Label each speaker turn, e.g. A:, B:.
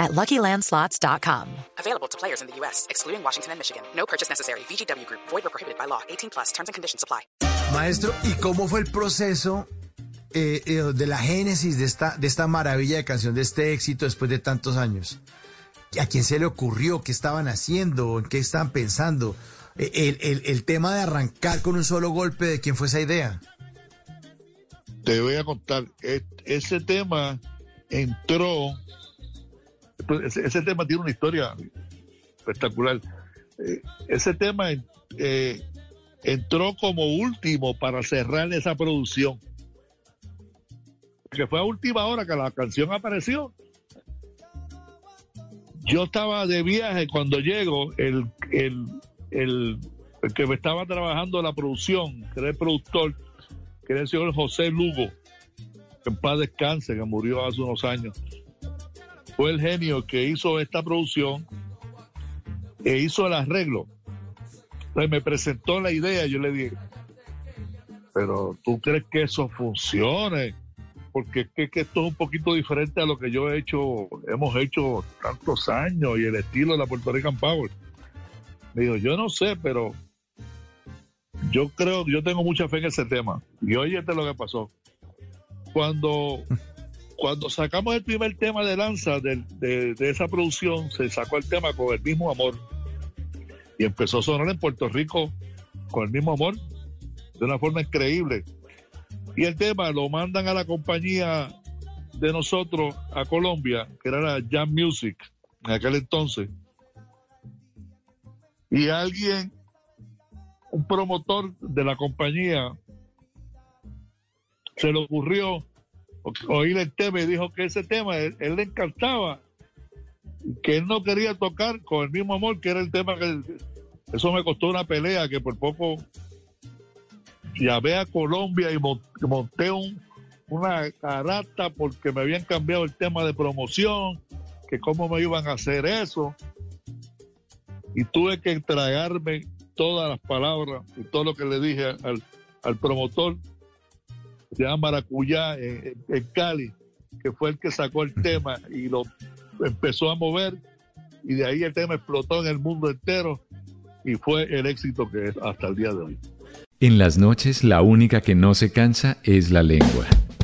A: at LuckyLandSlots.com.
B: Available to players in the U.S., excluding Washington and Michigan. No purchase necessary. VGW Group. Void or prohibited by law. 18 plus. Terms and conditions apply.
C: Maestro, ¿y cómo fue el proceso eh, eh, de la génesis de esta, de esta maravilla de canción, de este éxito después de tantos años? ¿A quién se le ocurrió? ¿Qué estaban haciendo? ¿En qué estaban pensando? Eh, El, el- el tema de arrancar con un solo golpe, ¿de quién fue esa idea?
D: Te voy a contar, e- ese tema entró, ese, ese tema tiene una historia espectacular. Eh, ese tema eh, entró como último para cerrar esa producción. Que fue a última hora que la canción apareció. Yo estaba de viaje cuando llego, el, el, el, el que me estaba trabajando la producción, que era el productor, que era el señor José Lugo, que en paz descanse, que murió hace unos años. Fue el genio que hizo esta producción e hizo el arreglo. Me presentó la idea, yo le dije, pero ¿tú crees que eso funcione? Porque es que, que esto es un poquito diferente a lo que yo he hecho, hemos hecho tantos años y el estilo de la Puerto Rican Power. Me dijo, yo no sé, pero yo creo, yo tengo mucha fe en ese tema. Y óyete lo que pasó. Cuando, cuando sacamos el primer tema de Lanza de, esa producción, se sacó el tema con el mismo amor. Y empezó a sonar en Puerto Rico con el mismo amor, de una forma increíble. Y el tema lo mandan a la compañía de nosotros a Colombia, que era la Jam Music en aquel entonces. Y alguien un promotor de la compañía se le ocurrió oír el tema y dijo que ese tema él, él le encantaba que él no quería tocar con el mismo amor que era el tema que eso me costó una pelea que por poco llamé a Colombia y mon- monté un- una carata porque me habían cambiado el tema de promoción que cómo me iban a hacer eso. Y tuve que tragarme todas las palabras y todo lo que le dije al, al promotor, se llama Maracuyá, en, en- Cali, que fue el que sacó el tema y lo empezó a mover, y de ahí el tema explotó en el mundo entero y fue el éxito que es hasta el día de hoy.
E: En las noches la única que no se cansa es la lengua.